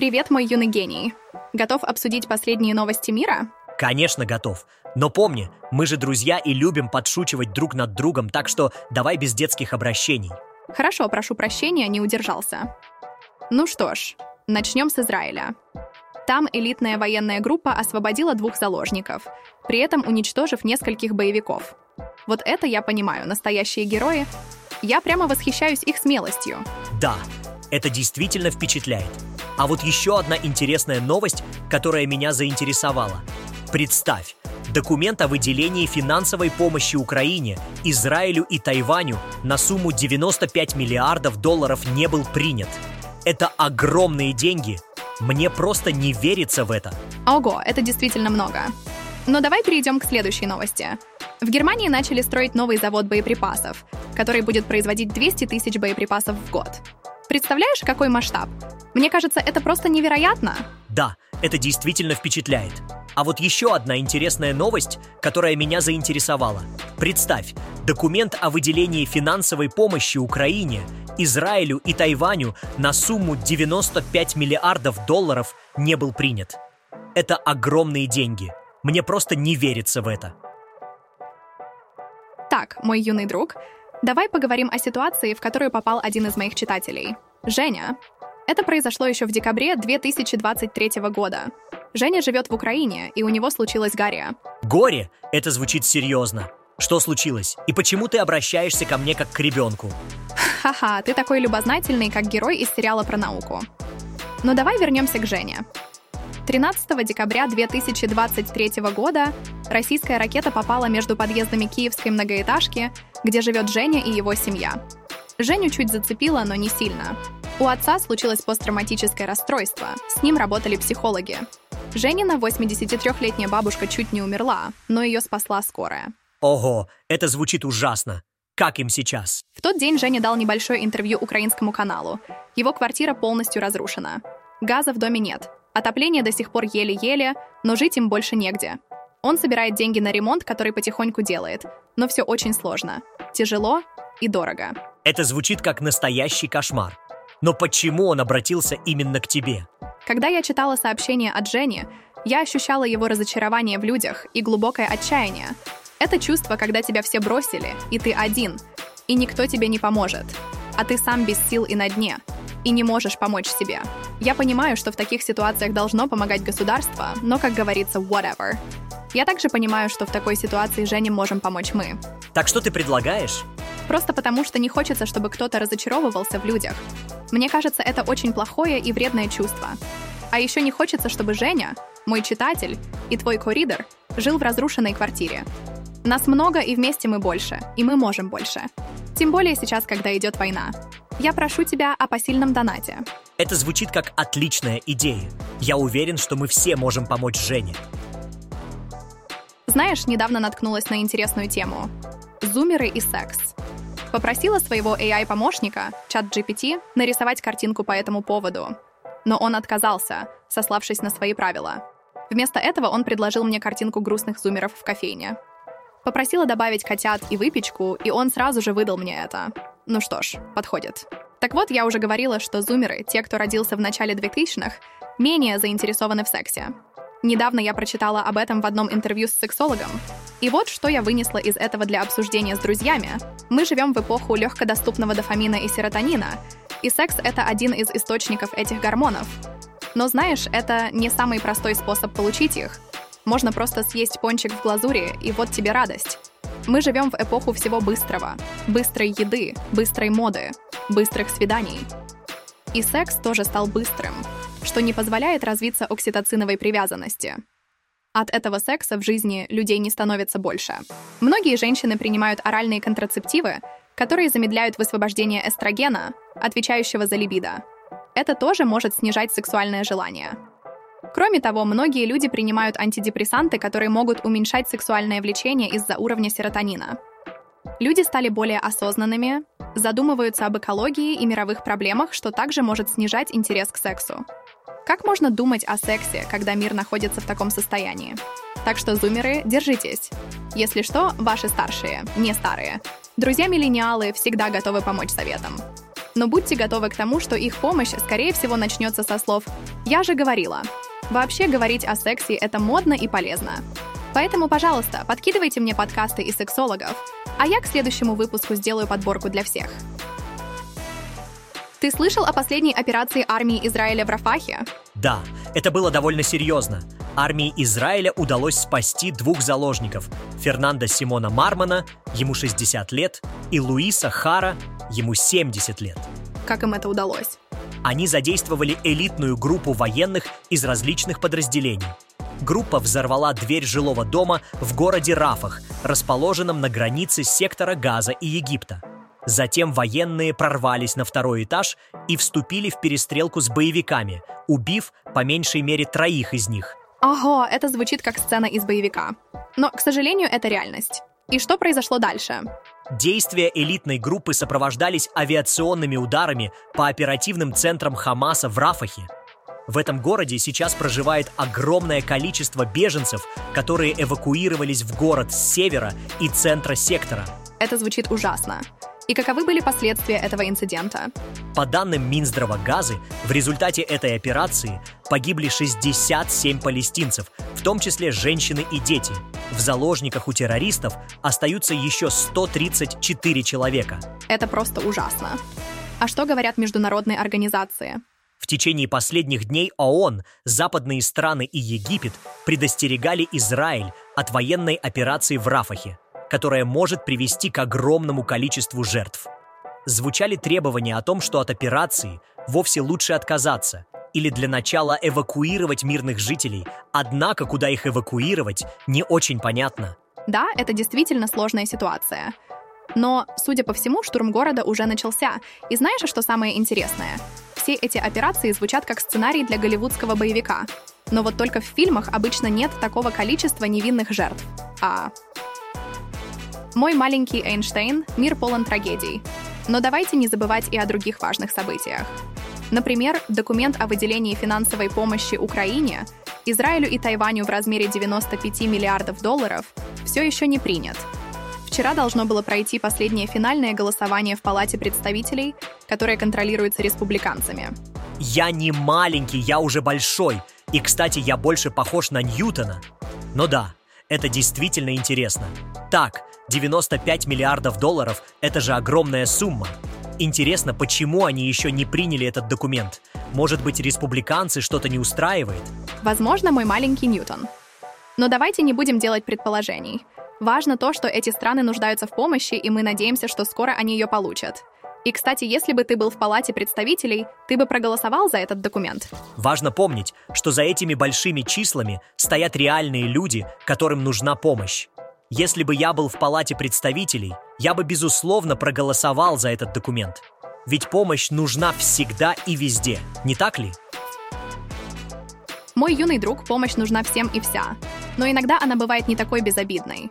Привет, мой юный гений. Готов обсудить последние новости мира? Конечно, готов. Но помни, мы же друзья и любим подшучивать друг над другом, так что давай без детских обращений. Хорошо, прошу прощения, не удержался. Ну что ж, начнем с Израиля. Там элитная военная группа освободила двух заложников, при этом уничтожив нескольких боевиков. Вот это я понимаю, настоящие герои. Я прямо восхищаюсь их смелостью. Да, это действительно впечатляет. А вот еще одна интересная новость, которая меня заинтересовала. Представь, документ о выделении финансовой помощи Украине, Израилю и Тайваню на сумму 95 миллиардов долларов не был принят. Это огромные деньги. Мне просто не верится в это. Ого, это действительно много. Но давай перейдем к следующей новости. В Германии начали строить новый завод боеприпасов, который будет производить 200 тысяч боеприпасов в год. Представляешь, какой масштаб? Мне кажется, это просто невероятно. Да, это действительно впечатляет. А вот еще одна интересная новость, которая меня заинтересовала. Представь, документ о выделении финансовой помощи Украине, Израилю и Тайваню на сумму 95 миллиардов долларов не был принят. Это огромные деньги. Мне просто не верится в это. Так, мой юный друг, давай поговорим о ситуации, в которую попал один из моих читателей. Женя. Это произошло еще в декабре 2023 года. Женя живет в Украине, и у него случилось горе. Горе? Это звучит серьезно. Что случилось? И почему ты обращаешься ко мне как к ребенку? Ха-ха, ты такой любознательный, как герой из сериала про науку. Но давай вернемся к Жене. 13 декабря 2023 года российская ракета попала между подъездами киевской многоэтажки, где живет Женя и его семья. Женю чуть зацепило, но не сильно. У отца случилось посттравматическое расстройство, с ним работали психологи. Женина 83-летняя бабушка чуть не умерла, но ее спасла скорая. Ого, это звучит ужасно. Как им сейчас? В тот день Женя дал небольшое интервью украинскому каналу. Его квартира полностью разрушена. Газа в доме нет. Отопление до сих пор еле-еле, но жить им больше негде. Он собирает деньги на ремонт, который потихоньку делает, но все очень сложно. Тяжело и дорого. Это звучит как настоящий кошмар. Но почему он обратился именно к тебе? Когда я читала сообщение от Жени, я ощущала его разочарование в людях и глубокое отчаяние. Это чувство, когда тебя все бросили, и ты один, и никто тебе не поможет, а ты сам без сил и на дне, и не можешь помочь себе. Я понимаю, что в таких ситуациях должно помогать государство, но, как говорится, whatever. Я также понимаю, что в такой ситуации Жене можем помочь мы. Так что ты предлагаешь? Просто потому, что не хочется, чтобы кто-то разочаровывался в людях. Мне кажется, это очень плохое и вредное чувство. А еще не хочется, чтобы Женя, мой читатель и твой коридор жил в разрушенной квартире. Нас много, и вместе мы больше, и мы можем больше. Тем более сейчас, когда идет война. Я прошу тебя о посильном донате. Это звучит как отличная идея. Я уверен, что мы все можем помочь Жене. Знаешь, недавно наткнулась на интересную тему. Зумеры и секс. Попросила своего AI-помощника, чат GPT, нарисовать картинку по этому поводу. Но он отказался, сославшись на свои правила. Вместо этого он предложил мне картинку грустных зумеров в кофейне. Попросила добавить котят и выпечку, и он сразу же выдал мне это. Ну что ж, подходит. Так вот, я уже говорила, что зумеры, те, кто родился в начале 2000-х, менее заинтересованы в сексе. Недавно я прочитала об этом в одном интервью с сексологом. И вот что я вынесла из этого для обсуждения с друзьями. Мы живем в эпоху легкодоступного дофамина и серотонина, и секс — это один из источников этих гормонов. Но знаешь, это не самый простой способ получить их. Можно просто съесть пончик в глазури, и вот тебе радость. Мы живем в эпоху всего быстрого. Быстрой еды, быстрой моды, быстрых свиданий. И секс тоже стал быстрым — что не позволяет развиться окситоциновой привязанности. От этого секса в жизни людей не становится больше. Многие женщины принимают оральные контрацептивы, которые замедляют высвобождение эстрогена, отвечающего за либидо. Это тоже может снижать сексуальное желание. Кроме того, многие люди принимают антидепрессанты, которые могут уменьшать сексуальное влечение из-за уровня серотонина. Люди стали более осознанными, задумываются об экологии и мировых проблемах, что также может снижать интерес к сексу. Как можно думать о сексе, когда мир находится в таком состоянии? Так что, зумеры, держитесь. Если что, ваши старшие, не старые. Друзья-миллениалы всегда готовы помочь советам. Но будьте готовы к тому, что их помощь, скорее всего, начнется со слов «Я же говорила». Вообще говорить о сексе — это модно и полезно. Поэтому, пожалуйста, подкидывайте мне подкасты и сексологов, а я к следующему выпуску сделаю подборку для всех. Ты слышал о последней операции армии Израиля в Рафахе? Да, это было довольно серьезно. Армии Израиля удалось спасти двух заложников – Фернандо Симона Мармана, ему 60 лет, и Луиса Хара, ему 70 лет. Как им это удалось? Они задействовали элитную группу военных из различных подразделений. Группа взорвала дверь жилого дома в городе Рафах, расположенном на границе сектора Газа и Египта. Затем военные прорвались на второй этаж и вступили в перестрелку с боевиками, убив по меньшей мере троих из них. Ого, это звучит как сцена из боевика. Но, к сожалению, это реальность. И что произошло дальше? Действия элитной группы сопровождались авиационными ударами по оперативным центрам Хамаса в Рафахе. В этом городе сейчас проживает огромное количество беженцев, которые эвакуировались в город с севера и центра сектора. Это звучит ужасно. И каковы были последствия этого инцидента? По данным Минздрава Газы, в результате этой операции погибли 67 палестинцев, в том числе женщины и дети. В заложниках у террористов остаются еще 134 человека. Это просто ужасно. А что говорят международные организации? В течение последних дней ООН, западные страны и Египет предостерегали Израиль от военной операции в Рафахе которая может привести к огромному количеству жертв. Звучали требования о том, что от операции вовсе лучше отказаться или для начала эвакуировать мирных жителей, однако куда их эвакуировать, не очень понятно. Да, это действительно сложная ситуация. Но, судя по всему, штурм города уже начался. И знаешь, что самое интересное? Все эти операции звучат как сценарий для голливудского боевика. Но вот только в фильмах обычно нет такого количества невинных жертв. А мой маленький Эйнштейн – мир полон трагедий. Но давайте не забывать и о других важных событиях. Например, документ о выделении финансовой помощи Украине, Израилю и Тайваню в размере 95 миллиардов долларов все еще не принят. Вчера должно было пройти последнее финальное голосование в Палате представителей, которое контролируется республиканцами. Я не маленький, я уже большой. И, кстати, я больше похож на Ньютона. Но да, это действительно интересно. Так, 95 миллиардов долларов – это же огромная сумма. Интересно, почему они еще не приняли этот документ? Может быть, республиканцы что-то не устраивает? Возможно, мой маленький Ньютон. Но давайте не будем делать предположений. Важно то, что эти страны нуждаются в помощи, и мы надеемся, что скоро они ее получат. И, кстати, если бы ты был в Палате представителей, ты бы проголосовал за этот документ. Важно помнить, что за этими большими числами стоят реальные люди, которым нужна помощь. Если бы я был в Палате представителей, я бы, безусловно, проголосовал за этот документ. Ведь помощь нужна всегда и везде, не так ли? Мой юный друг, помощь нужна всем и вся. Но иногда она бывает не такой безобидной.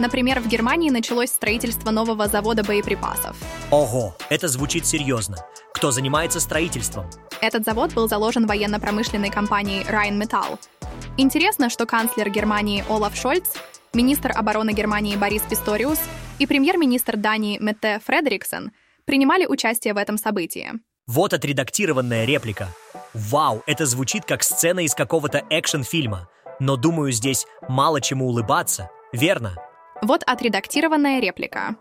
Например, в Германии началось строительство нового завода боеприпасов. Ого, это звучит серьезно. Кто занимается строительством? Этот завод был заложен военно-промышленной компанией Rheinmetall. Интересно, что канцлер Германии Олаф Шольц министр обороны Германии Борис Писториус и премьер-министр Дании Метте Фредериксон принимали участие в этом событии. Вот отредактированная реплика. Вау, это звучит как сцена из какого-то экшн-фильма. Но думаю, здесь мало чему улыбаться, верно? Вот отредактированная реплика.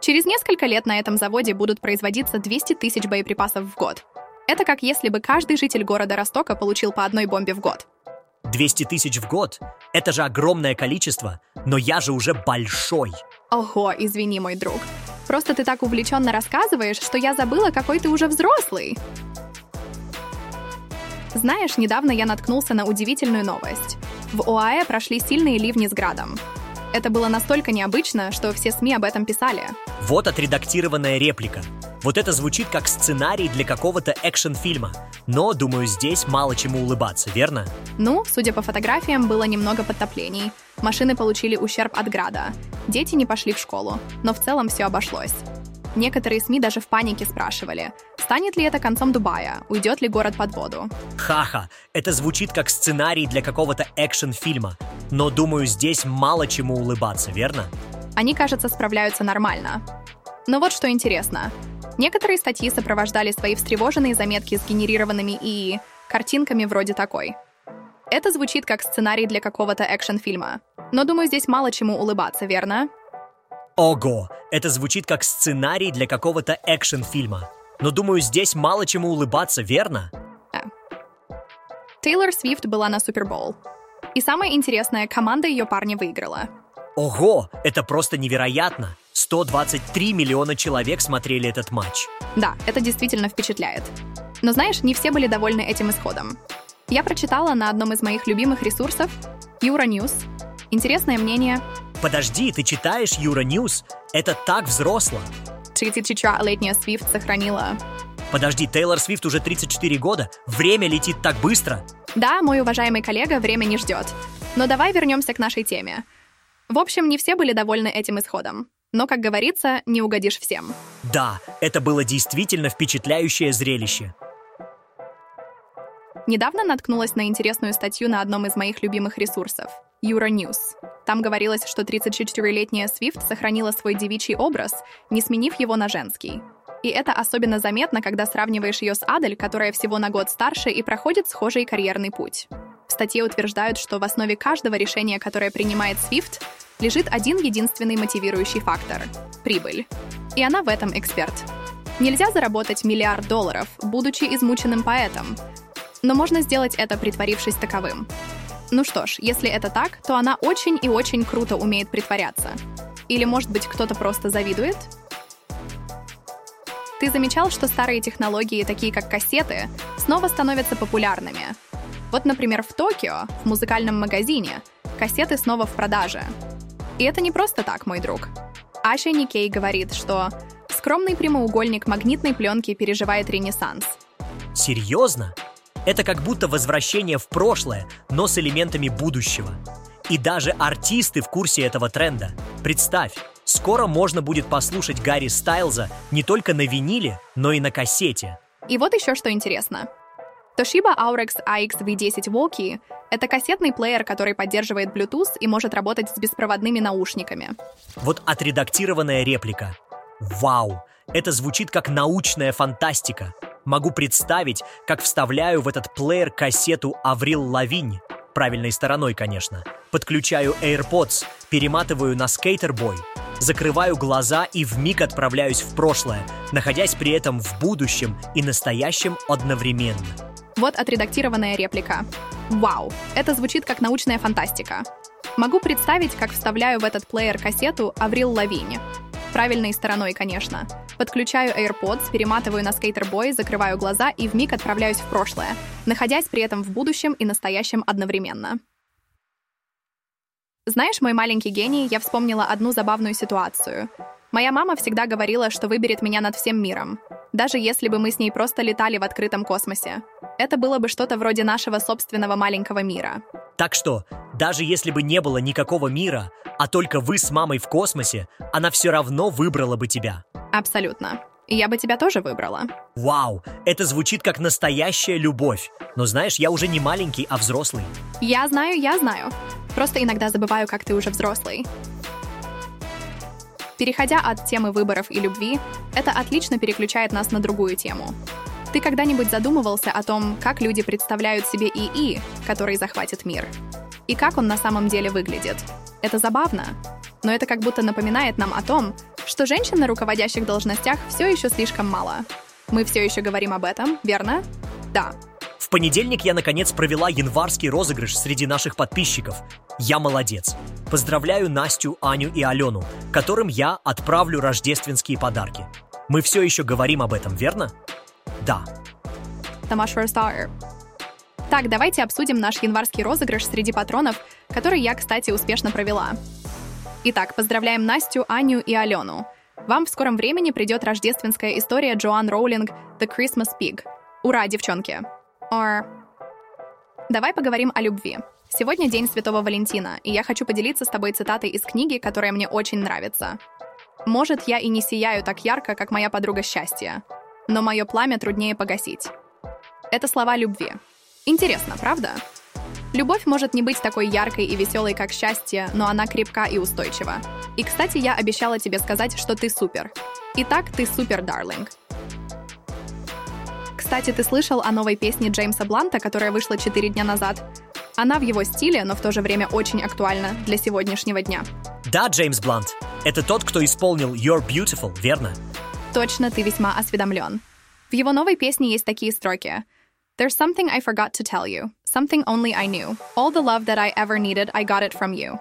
Через несколько лет на этом заводе будут производиться 200 тысяч боеприпасов в год. Это как если бы каждый житель города Ростока получил по одной бомбе в год. 200 тысяч в год – это же огромное количество, но я же уже большой. Ого, извини, мой друг. Просто ты так увлеченно рассказываешь, что я забыла, какой ты уже взрослый. Знаешь, недавно я наткнулся на удивительную новость. В ОАЭ прошли сильные ливни с градом. Это было настолько необычно, что все СМИ об этом писали. Вот отредактированная реплика. Вот это звучит как сценарий для какого-то экшн-фильма. Но, думаю, здесь мало чему улыбаться, верно? Ну, судя по фотографиям, было немного подтоплений. Машины получили ущерб от града. Дети не пошли в школу. Но в целом все обошлось. Некоторые СМИ даже в панике спрашивали, станет ли это концом Дубая, уйдет ли город под воду. Ха-ха, это звучит как сценарий для какого-то экшн-фильма. Но думаю, здесь мало чему улыбаться, верно? Они, кажется, справляются нормально. Но вот что интересно. Некоторые статьи сопровождали свои встревоженные заметки с генерированными ИИ картинками вроде такой. Это звучит как сценарий для какого-то экшн-фильма. Но думаю, здесь мало чему улыбаться, верно? Ого, это звучит как сценарий для какого-то экшн-фильма. Но думаю, здесь мало чему улыбаться, верно? Тейлор Свифт была на Супербол. И самое интересное, команда ее парня выиграла. Ого, это просто невероятно! 123 миллиона человек смотрели этот матч. Да, это действительно впечатляет. Но знаешь, не все были довольны этим исходом. Я прочитала на одном из моих любимых ресурсов Euronews. Интересное мнение. Подожди, ты читаешь Euronews? Это так взросло. 34-летняя Свифт сохранила Подожди, Тейлор Свифт уже 34 года. Время летит так быстро. Да, мой уважаемый коллега, время не ждет. Но давай вернемся к нашей теме. В общем, не все были довольны этим исходом. Но, как говорится, не угодишь всем. Да, это было действительно впечатляющее зрелище. Недавно наткнулась на интересную статью на одном из моих любимых ресурсов — Euronews. Там говорилось, что 34-летняя Свифт сохранила свой девичий образ, не сменив его на женский. И это особенно заметно, когда сравниваешь ее с Адель, которая всего на год старше и проходит схожий карьерный путь. В статье утверждают, что в основе каждого решения, которое принимает Swift, лежит один единственный мотивирующий фактор — прибыль. И она в этом эксперт. Нельзя заработать миллиард долларов, будучи измученным поэтом. Но можно сделать это, притворившись таковым. Ну что ж, если это так, то она очень и очень круто умеет притворяться. Или, может быть, кто-то просто завидует? Ты замечал, что старые технологии, такие как кассеты, снова становятся популярными? Вот, например, в Токио, в музыкальном магазине, кассеты снова в продаже. И это не просто так, мой друг. Аша Никей говорит, что скромный прямоугольник магнитной пленки переживает ренессанс. Серьезно? Это как будто возвращение в прошлое, но с элементами будущего. И даже артисты в курсе этого тренда. Представь, Скоро можно будет послушать Гарри Стайлза не только на виниле, но и на кассете. И вот еще что интересно. Toshiba Aurex AX V10 Walkie — это кассетный плеер, который поддерживает Bluetooth и может работать с беспроводными наушниками. Вот отредактированная реплика. Вау! Это звучит как научная фантастика. Могу представить, как вставляю в этот плеер кассету Аврил Лавинь, правильной стороной, конечно. Подключаю AirPods, перематываю на скейтербой — закрываю глаза и в миг отправляюсь в прошлое, находясь при этом в будущем и настоящем одновременно. Вот отредактированная реплика. Вау, это звучит как научная фантастика. Могу представить, как вставляю в этот плеер кассету Аврил Лавинь. Правильной стороной, конечно. Подключаю AirPods, перематываю на скейтербой, закрываю глаза и в миг отправляюсь в прошлое, находясь при этом в будущем и настоящем одновременно. Знаешь, мой маленький гений, я вспомнила одну забавную ситуацию. Моя мама всегда говорила, что выберет меня над всем миром, даже если бы мы с ней просто летали в открытом космосе. Это было бы что-то вроде нашего собственного маленького мира. Так что, даже если бы не было никакого мира, а только вы с мамой в космосе, она все равно выбрала бы тебя. Абсолютно. И я бы тебя тоже выбрала. Вау, это звучит как настоящая любовь. Но знаешь, я уже не маленький, а взрослый. Я знаю, я знаю. Просто иногда забываю, как ты уже взрослый. Переходя от темы выборов и любви, это отлично переключает нас на другую тему. Ты когда-нибудь задумывался о том, как люди представляют себе ИИ, который захватит мир? И как он на самом деле выглядит? Это забавно, но это как будто напоминает нам о том, что женщин на руководящих должностях все еще слишком мало. Мы все еще говорим об этом, верно? Да, в понедельник я наконец провела январский розыгрыш среди наших подписчиков. Я молодец. Поздравляю Настю, Аню и Алену, которым я отправлю рождественские подарки. Мы все еще говорим об этом, верно? Да. Так, давайте обсудим наш январский розыгрыш среди патронов, который я, кстати, успешно провела. Итак, поздравляем Настю, Аню и Алену. Вам в скором времени придет рождественская история Джоан Роулинг «The Christmas Pig». Ура, девчонки! Or... Давай поговорим о любви. Сегодня День Святого Валентина, и я хочу поделиться с тобой цитатой из книги, которая мне очень нравится. «Может, я и не сияю так ярко, как моя подруга счастья, но мое пламя труднее погасить». Это слова любви. Интересно, правда? Любовь может не быть такой яркой и веселой, как счастье, но она крепка и устойчива. И, кстати, я обещала тебе сказать, что ты супер. Итак, ты супер, дарлинг. Кстати, ты слышал о новой песне Джеймса Бланта, которая вышла 4 дня назад? Она в его стиле, но в то же время очень актуальна для сегодняшнего дня. Да, Джеймс Блант. Это тот, кто исполнил You're Beautiful, верно? Точно, ты весьма осведомлен. В его новой песне есть такие строки. There's something I forgot to tell you. Something only I knew. All the love that I ever needed, I got it from you.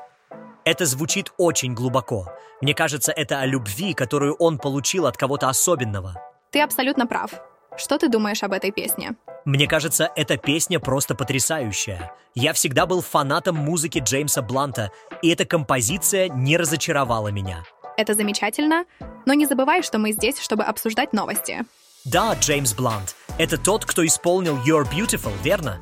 Это звучит очень глубоко. Мне кажется, это о любви, которую он получил от кого-то особенного. Ты абсолютно прав. Что ты думаешь об этой песне? Мне кажется, эта песня просто потрясающая. Я всегда был фанатом музыки Джеймса Бланта, и эта композиция не разочаровала меня. Это замечательно, но не забывай, что мы здесь, чтобы обсуждать новости. Да, Джеймс Блант, это тот, кто исполнил You're Beautiful, верно?